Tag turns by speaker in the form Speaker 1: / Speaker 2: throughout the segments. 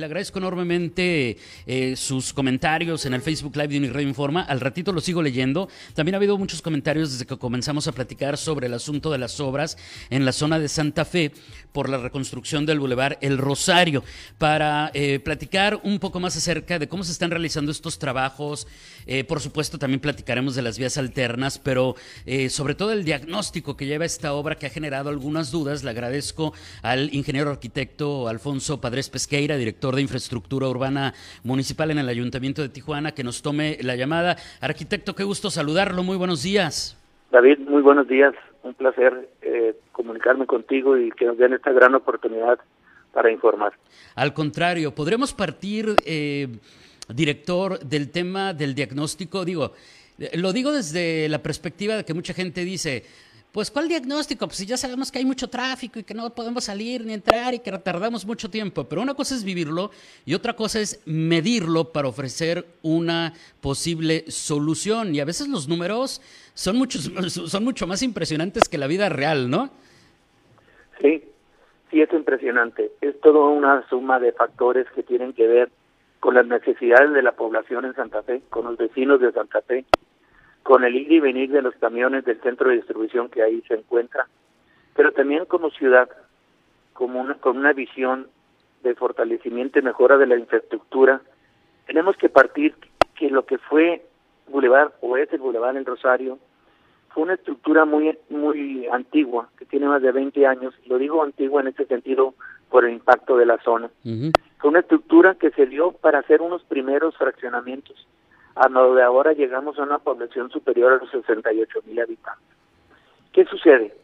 Speaker 1: Le agradezco enormemente eh, sus comentarios en el Facebook Live de Uniradio Informa. Al ratito lo sigo leyendo. También ha habido muchos comentarios desde que comenzamos a platicar sobre el asunto de las obras en la zona de Santa Fe por la reconstrucción del Boulevard El Rosario. Para eh, platicar un poco más acerca de cómo se están realizando estos trabajos. Eh, por supuesto, también platicaremos de las vías alternas, pero sobre todo el diagnóstico que lleva esta obra que ha generado algunas dudas. Le agradezco al ingeniero arquitecto Alfonso Padres Pesqueira, director de Infraestructura Urbana Municipal en el Ayuntamiento de Tijuana, que nos tome la llamada. Arquitecto, qué gusto saludarlo. Muy buenos días.
Speaker 2: David, muy buenos días. Un placer eh, comunicarme contigo y que nos den esta gran oportunidad para informar.
Speaker 1: Al contrario, podremos partir, eh, director, del tema del diagnóstico. Digo, lo digo desde la perspectiva de que mucha gente dice, pues, ¿cuál diagnóstico? Pues si ya sabemos que hay mucho tráfico y que no podemos salir ni entrar y que tardamos mucho tiempo. Pero una cosa es vivirlo y otra cosa es medirlo para ofrecer una posible solución. Y a veces los números son, muchos, son mucho más impresionantes que la vida real, ¿no?
Speaker 2: Sí, sí es impresionante. Es toda una suma de factores que tienen que ver con las necesidades de la población en Santa Fe, con los vecinos de Santa Fe, con el ir y venir de los camiones del centro de distribución que ahí se encuentra, pero también como ciudad, como una, con una visión de fortalecimiento y mejora de la infraestructura, tenemos que partir que lo que fue Boulevard o es el Boulevard en Rosario fue una estructura muy muy antigua, que tiene más de 20 años, lo digo antigua en este sentido por el impacto de la zona. Fue una estructura que se dio para hacer unos primeros fraccionamientos a donde ahora llegamos a una población superior a los 68 mil habitantes. ¿Qué sucede?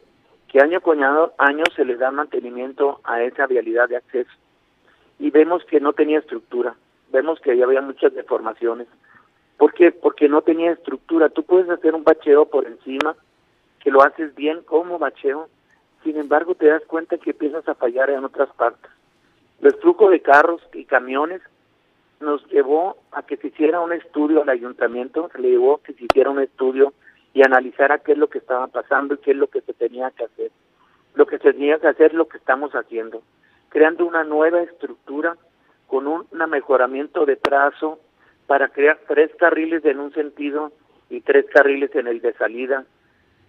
Speaker 2: Que año con año se le da mantenimiento a esa vialidad de acceso y vemos que no tenía estructura, vemos que había muchas deformaciones. ¿Por qué? Porque no tenía estructura. Tú puedes hacer un bacheo por encima, que lo haces bien como bacheo, sin embargo te das cuenta que empiezas a fallar en otras partes. El flujo de carros y camiones nos llevó a que se hiciera un estudio al ayuntamiento, le llevó a que se hiciera un estudio y analizara qué es lo que estaba pasando y qué es lo que se tenía que hacer. Lo que se tenía que hacer es lo que estamos haciendo, creando una nueva estructura con un mejoramiento de trazo para crear tres carriles en un sentido y tres carriles en el de salida,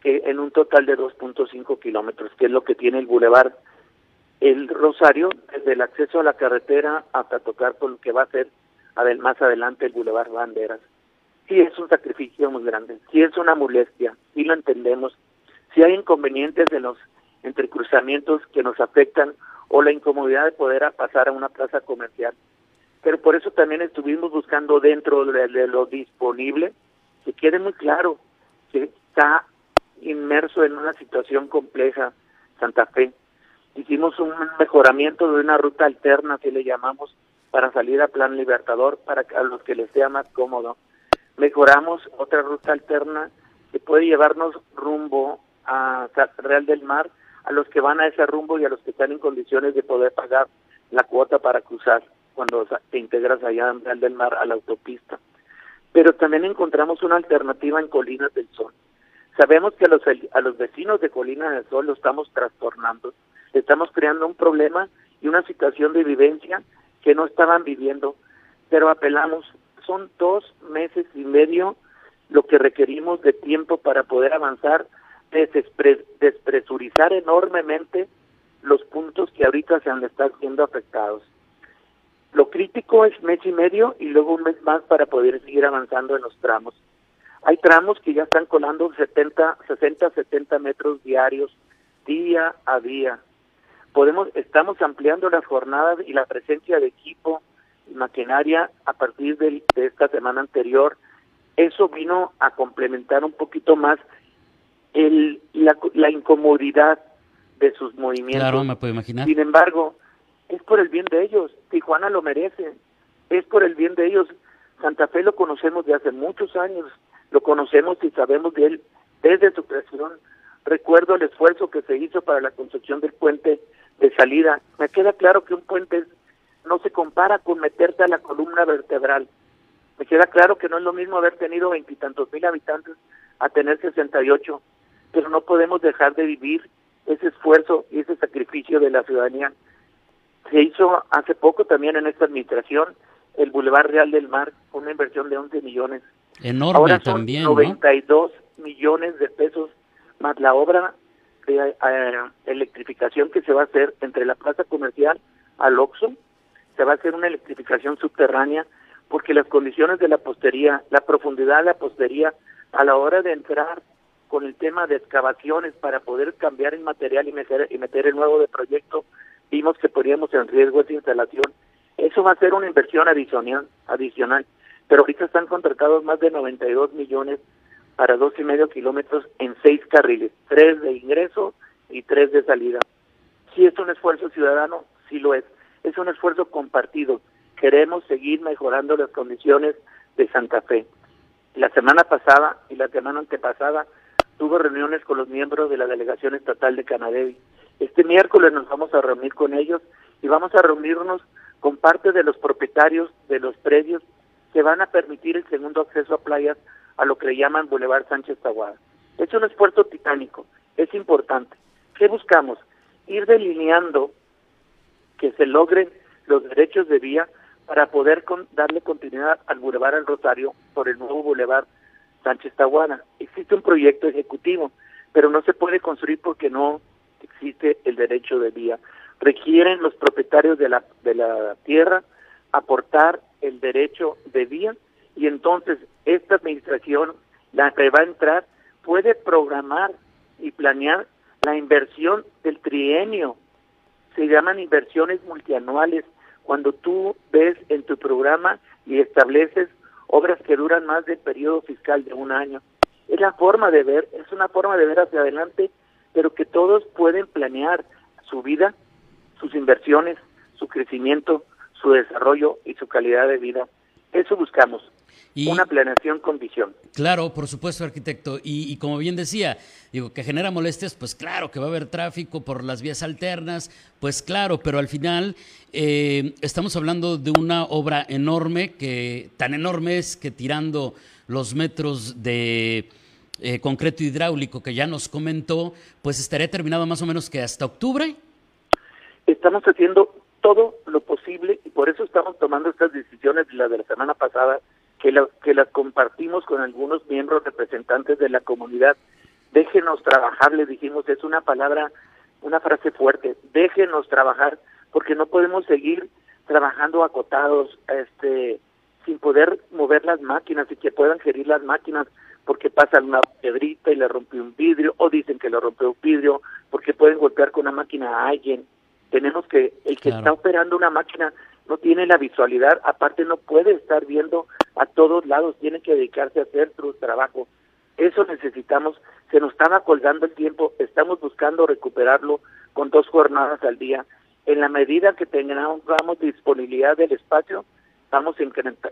Speaker 2: que en un total de 2.5 kilómetros, que es lo que tiene el bulevar el Rosario, desde el acceso a la carretera hasta tocar por lo que va a ser más adelante el Boulevard Banderas. Sí es un sacrificio muy grande, sí es una molestia, sí lo entendemos, sí hay inconvenientes en los entrecruzamientos que nos afectan o la incomodidad de poder pasar a una plaza comercial. Pero por eso también estuvimos buscando dentro de, de lo disponible que quede muy claro que está inmerso en una situación compleja Santa Fe, hicimos un mejoramiento de una ruta alterna, que le llamamos, para salir a Plan Libertador, para a los que les sea más cómodo. Mejoramos otra ruta alterna que puede llevarnos rumbo a Real del Mar, a los que van a ese rumbo y a los que están en condiciones de poder pagar la cuota para cruzar cuando te integras allá en Real del Mar a la autopista. Pero también encontramos una alternativa en Colinas del Sol. Sabemos que a los, a los vecinos de Colinas del Sol lo estamos trastornando estamos creando un problema y una situación de vivencia que no estaban viviendo, pero apelamos, son dos meses y medio lo que requerimos de tiempo para poder avanzar, despresurizar enormemente los puntos que ahorita se han estar siendo afectados. Lo crítico es mes y medio y luego un mes más para poder seguir avanzando en los tramos. Hay tramos que ya están colando 70, 60, 70 metros diarios, día a día podemos estamos ampliando las jornadas y la presencia de equipo y maquinaria a partir de, esta semana anterior. Eso vino a complementar un poquito más el, la, incomodidad de sus movimientos.
Speaker 1: Claro, me puedo imaginar.
Speaker 2: Sin embargo, es por el bien de ellos. Tijuana lo merece. Es por el bien de ellos. Santa Fe lo conocemos de hace muchos años. Lo conocemos y sabemos de él desde su creación. Recuerdo el esfuerzo que se hizo para la construcción del puente de salida. Me queda claro que un puente no se compara con meterte a la columna vertebral. Me queda claro que no es lo mismo haber tenido veintitantos mil habitantes a tener 68, pero no podemos dejar de vivir ese esfuerzo y ese sacrificio de la ciudadanía. Se hizo hace poco también en esta administración el Boulevard Real del Mar, una inversión de 11 millones.
Speaker 1: Enorme
Speaker 2: Ahora son
Speaker 1: también,
Speaker 2: 92 millones de pesos más la obra de eh, electrificación que se va a hacer entre la plaza comercial al Oxxo. Se va a hacer una electrificación subterránea porque las condiciones de la postería, la profundidad de la postería a la hora de entrar con el tema de excavaciones para poder cambiar el material y meter, y meter el nuevo de proyecto, vimos que poníamos en riesgo esa instalación. Eso va a ser una inversión adicional, adicional. pero ahorita están contratados más de 92 millones para dos y medio kilómetros en seis carriles, tres de ingreso y tres de salida. Si es un esfuerzo ciudadano, sí lo es. Es un esfuerzo compartido. Queremos seguir mejorando las condiciones de Santa Fe. La semana pasada y la semana antepasada tuve reuniones con los miembros de la delegación estatal de Canadevi. Este miércoles nos vamos a reunir con ellos y vamos a reunirnos con parte de los propietarios de los predios que van a permitir el segundo acceso a playas a lo que le llaman Boulevard Sánchez Taguada. Es un esfuerzo titánico, es importante. ¿Qué buscamos? Ir delineando que se logren los derechos de vía para poder darle continuidad al Boulevard al Rosario por el nuevo Boulevard Sánchez Tahuana. Existe un proyecto ejecutivo, pero no se puede construir porque no existe el derecho de vía. Requieren los propietarios de la, de la tierra aportar el derecho de vía y entonces esta administración, la que va a entrar, puede programar y planear la inversión del trienio. Se llaman inversiones multianuales cuando tú ves en tu programa y estableces obras que duran más del periodo fiscal de un año. Es la forma de ver, es una forma de ver hacia adelante, pero que todos pueden planear su vida, sus inversiones, su crecimiento, su desarrollo y su calidad de vida. Eso buscamos una planeación con visión.
Speaker 1: Claro, por supuesto, arquitecto. Y, como bien decía, digo, que genera molestias, pues claro, que va a haber tráfico por las vías alternas, pues claro, pero al final eh, estamos hablando de una obra enorme, que tan enorme es que tirando los metros de eh, concreto hidráulico que ya nos comentó, pues estaría terminado más o menos que hasta octubre.
Speaker 2: Estamos haciendo todo lo posible y por eso estamos tomando estas decisiones, la de la semana pasada, que, que las compartimos con algunos miembros representantes de la comunidad. Déjenos trabajar, le dijimos, es una palabra, una frase fuerte, déjenos trabajar, porque no podemos seguir trabajando acotados, este, sin poder mover las máquinas y que puedan gerir las máquinas porque pasa una pedrita y le rompe un vidrio, o dicen que le rompió un vidrio, porque pueden golpear con una máquina a alguien. Tenemos que, el que está operando una máquina no tiene la visualidad, aparte no puede estar viendo a todos lados, tiene que dedicarse a hacer su trabajo. Eso necesitamos, se nos estaba colgando el tiempo, estamos buscando recuperarlo con dos jornadas al día. En la medida que tengamos disponibilidad del espacio, vamos a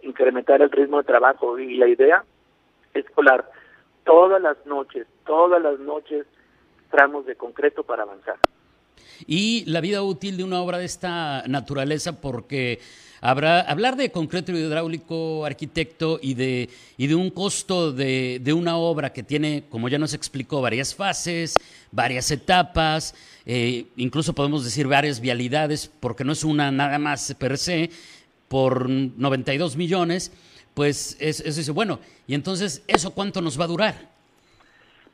Speaker 2: incrementar el ritmo de trabajo y la idea es colar todas las noches, todas las noches tramos de concreto para avanzar
Speaker 1: y la vida útil de una obra de esta naturaleza, porque habrá, hablar de concreto hidráulico, arquitecto, y de, y de un costo de, de una obra que tiene, como ya nos explicó, varias fases, varias etapas, eh, incluso podemos decir varias vialidades, porque no es una nada más per se, por 92 millones, pues eso dice, bueno, y entonces, ¿eso cuánto nos va a durar?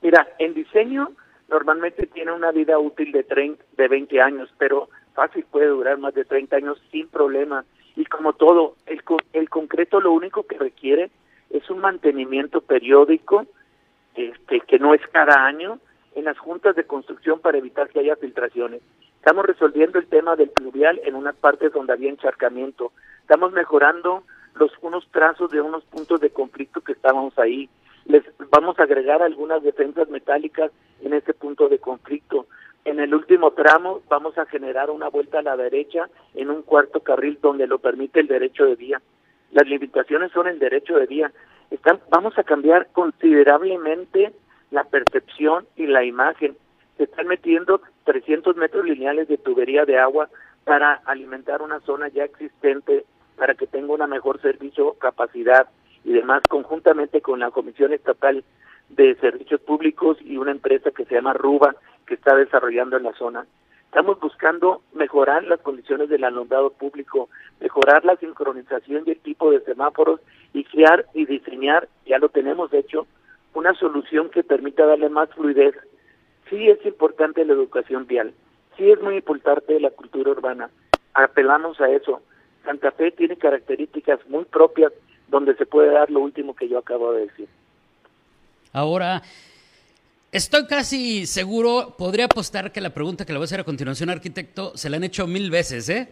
Speaker 2: Mira, en diseño normalmente tiene una vida útil de, 30, de 20 años, pero fácil puede durar más de 30 años sin problema. Y como todo, el, el concreto lo único que requiere es un mantenimiento periódico, este, que no es cada año, en las juntas de construcción para evitar que haya filtraciones. Estamos resolviendo el tema del pluvial en unas partes donde había encharcamiento. Estamos mejorando los unos trazos de unos puntos de conflicto que estábamos ahí les vamos a agregar algunas defensas metálicas en este punto de conflicto. En el último tramo vamos a generar una vuelta a la derecha en un cuarto carril donde lo permite el derecho de vía. Las limitaciones son el derecho de vía. Están, vamos a cambiar considerablemente la percepción y la imagen. Se están metiendo 300 metros lineales de tubería de agua para alimentar una zona ya existente, para que tenga una mejor servicio, capacidad y demás, conjuntamente con la Comisión Estatal de Servicios Públicos y una empresa que se llama Ruba, que está desarrollando en la zona. Estamos buscando mejorar las condiciones del alumbrado público, mejorar la sincronización y el tipo de semáforos y crear y diseñar, ya lo tenemos hecho, una solución que permita darle más fluidez. Sí es importante la educación vial, sí es muy importante la cultura urbana, apelamos a eso. Santa Fe tiene características muy propias donde se puede dar lo último que yo acabo de decir.
Speaker 1: Ahora, estoy casi seguro, podría apostar que la pregunta que le voy a hacer a continuación, arquitecto, se la han hecho mil veces, ¿eh?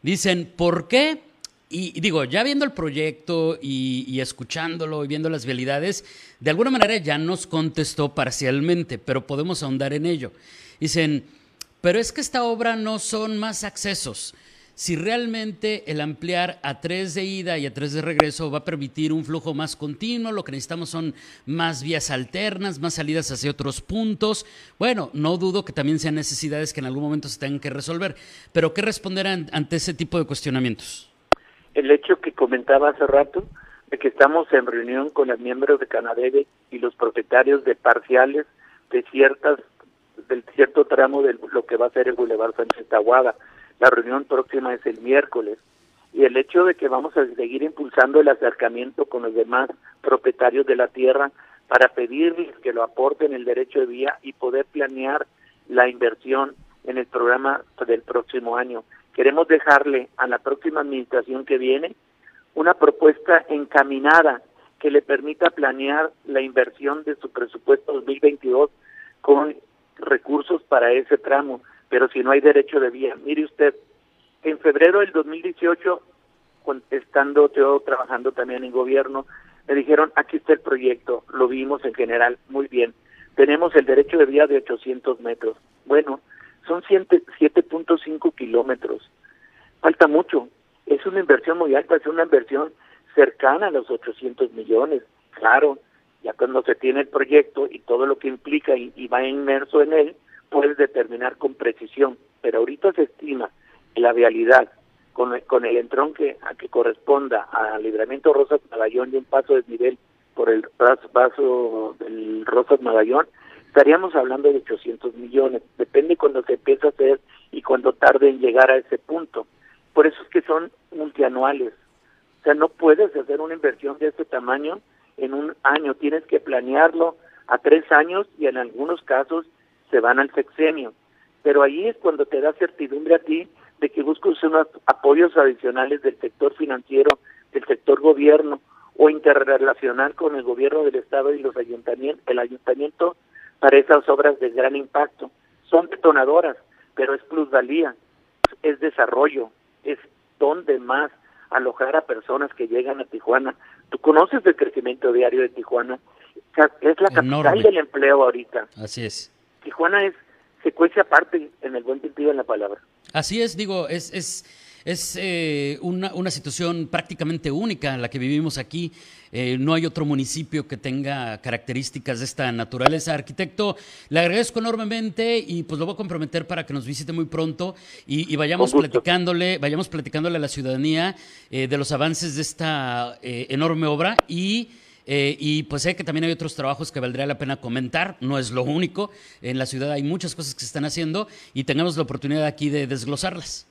Speaker 1: Dicen, ¿por qué? Y, digo, ya viendo el proyecto y, y, escuchándolo y viendo las vialidades, de alguna manera ya nos contestó parcialmente, pero podemos ahondar en ello. Dicen, pero es que esta obra no son más accesos, si realmente el ampliar a tres de ida y a tres de regreso va a permitir un flujo más continuo, lo que necesitamos son más vías alternas, más salidas hacia otros puntos. Bueno, no dudo que también sean necesidades que en algún momento se tengan que resolver, pero ¿qué responder ante ese tipo de cuestionamientos?
Speaker 2: El hecho que comentaba hace rato, de que estamos en reunión con los miembros de Canadeve y los propietarios de parciales de ciertas del cierto tramo de lo que va a ser el Boulevard Sánchez Tahuada la reunión próxima es el miércoles. Y el hecho de que vamos a seguir impulsando el acercamiento con los demás propietarios de la tierra para pedirles que lo aporten el derecho de vía y poder planear la inversión en el programa del próximo año. Queremos dejarle a la próxima administración que viene una propuesta encaminada que le permita planear la inversión de su presupuesto 2022 con recursos para ese tramo pero si no hay derecho de vía. Mire usted, en febrero del 2018, estando yo trabajando también en gobierno, me dijeron, aquí está el proyecto, lo vimos en general, muy bien. Tenemos el derecho de vía de 800 metros. Bueno, son 7.5 kilómetros. Falta mucho. Es una inversión muy alta, es una inversión cercana a los 800 millones. Claro, ya cuando se tiene el proyecto y todo lo que implica y va inmerso en él, puedes determinar con precisión, pero ahorita se estima que la vialidad con, con el entronque a que corresponda al libramiento Rosas Magallón y un paso de desnivel por el paso del Rosas Magallón, estaríamos hablando de 800 millones. Depende cuando se empieza a hacer y cuando tarde en llegar a ese punto. Por eso es que son multianuales. O sea, no puedes hacer una inversión de este tamaño en un año. Tienes que planearlo a tres años y en algunos casos se van al sexenio. Pero ahí es cuando te da certidumbre a ti de que buscas unos apoyos adicionales del sector financiero, del sector gobierno o interrelacional con el gobierno del estado y los ayuntamientos, el ayuntamiento para esas obras de gran impacto. Son detonadoras, pero es plusvalía, es desarrollo, es donde más alojar a personas que llegan a Tijuana. Tú conoces el crecimiento diario de Tijuana, es la capital del empleo ahorita.
Speaker 1: Así es.
Speaker 2: Tijuana es secuencia aparte en el buen sentido de la palabra.
Speaker 1: Así es, digo, es, es, es eh, una, una, situación prácticamente única la que vivimos aquí. Eh, no hay otro municipio que tenga características de esta naturaleza. Arquitecto, le agradezco enormemente y pues lo voy a comprometer para que nos visite muy pronto y, y vayamos platicándole, vayamos platicándole a la ciudadanía eh, de los avances de esta enorme obra y eh, y pues sé que también hay otros trabajos que valdría la pena comentar, no es lo único. En la ciudad hay muchas cosas que se están haciendo y tengamos la oportunidad aquí de desglosarlas.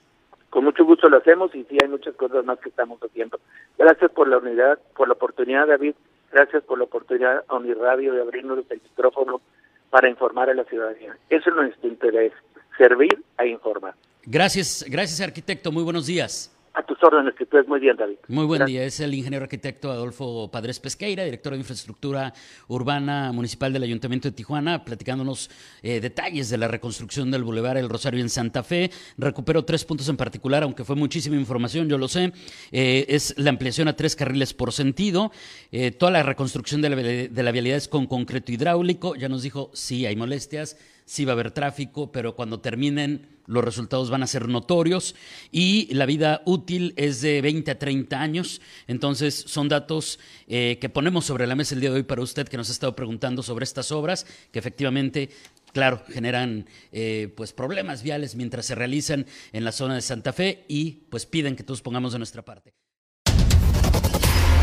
Speaker 2: Con mucho gusto lo hacemos y sí hay muchas cosas más que estamos haciendo. Gracias por la unidad, por la oportunidad, David. Gracias por la oportunidad a Uniradio de abrirnos el micrófono para informar a la ciudadanía. Eso es nuestro interés, servir a informar.
Speaker 1: Gracias, gracias arquitecto. Muy buenos días.
Speaker 2: A tus órdenes, que tú es muy bien, David.
Speaker 1: Muy buen día. Es el ingeniero arquitecto Adolfo Padres Pesqueira, director de Infraestructura Urbana Municipal del Ayuntamiento de Tijuana, platicándonos eh, detalles de la reconstrucción del Boulevard El Rosario en Santa Fe. Recupero tres puntos en particular, aunque fue muchísima información, yo lo sé. Eh, es la ampliación a tres carriles por sentido. Eh, toda la reconstrucción de la, de la vialidad es con concreto hidráulico. Ya nos dijo, sí, hay molestias sí va a haber tráfico, pero cuando terminen los resultados van a ser notorios y la vida útil es de 20 a 30 años. Entonces son datos eh, que ponemos sobre la mesa el día de hoy para usted que nos ha estado preguntando sobre estas obras, que efectivamente claro, generan eh, pues problemas viales mientras se realizan en la zona de Santa Fe y pues piden que todos pongamos de nuestra parte.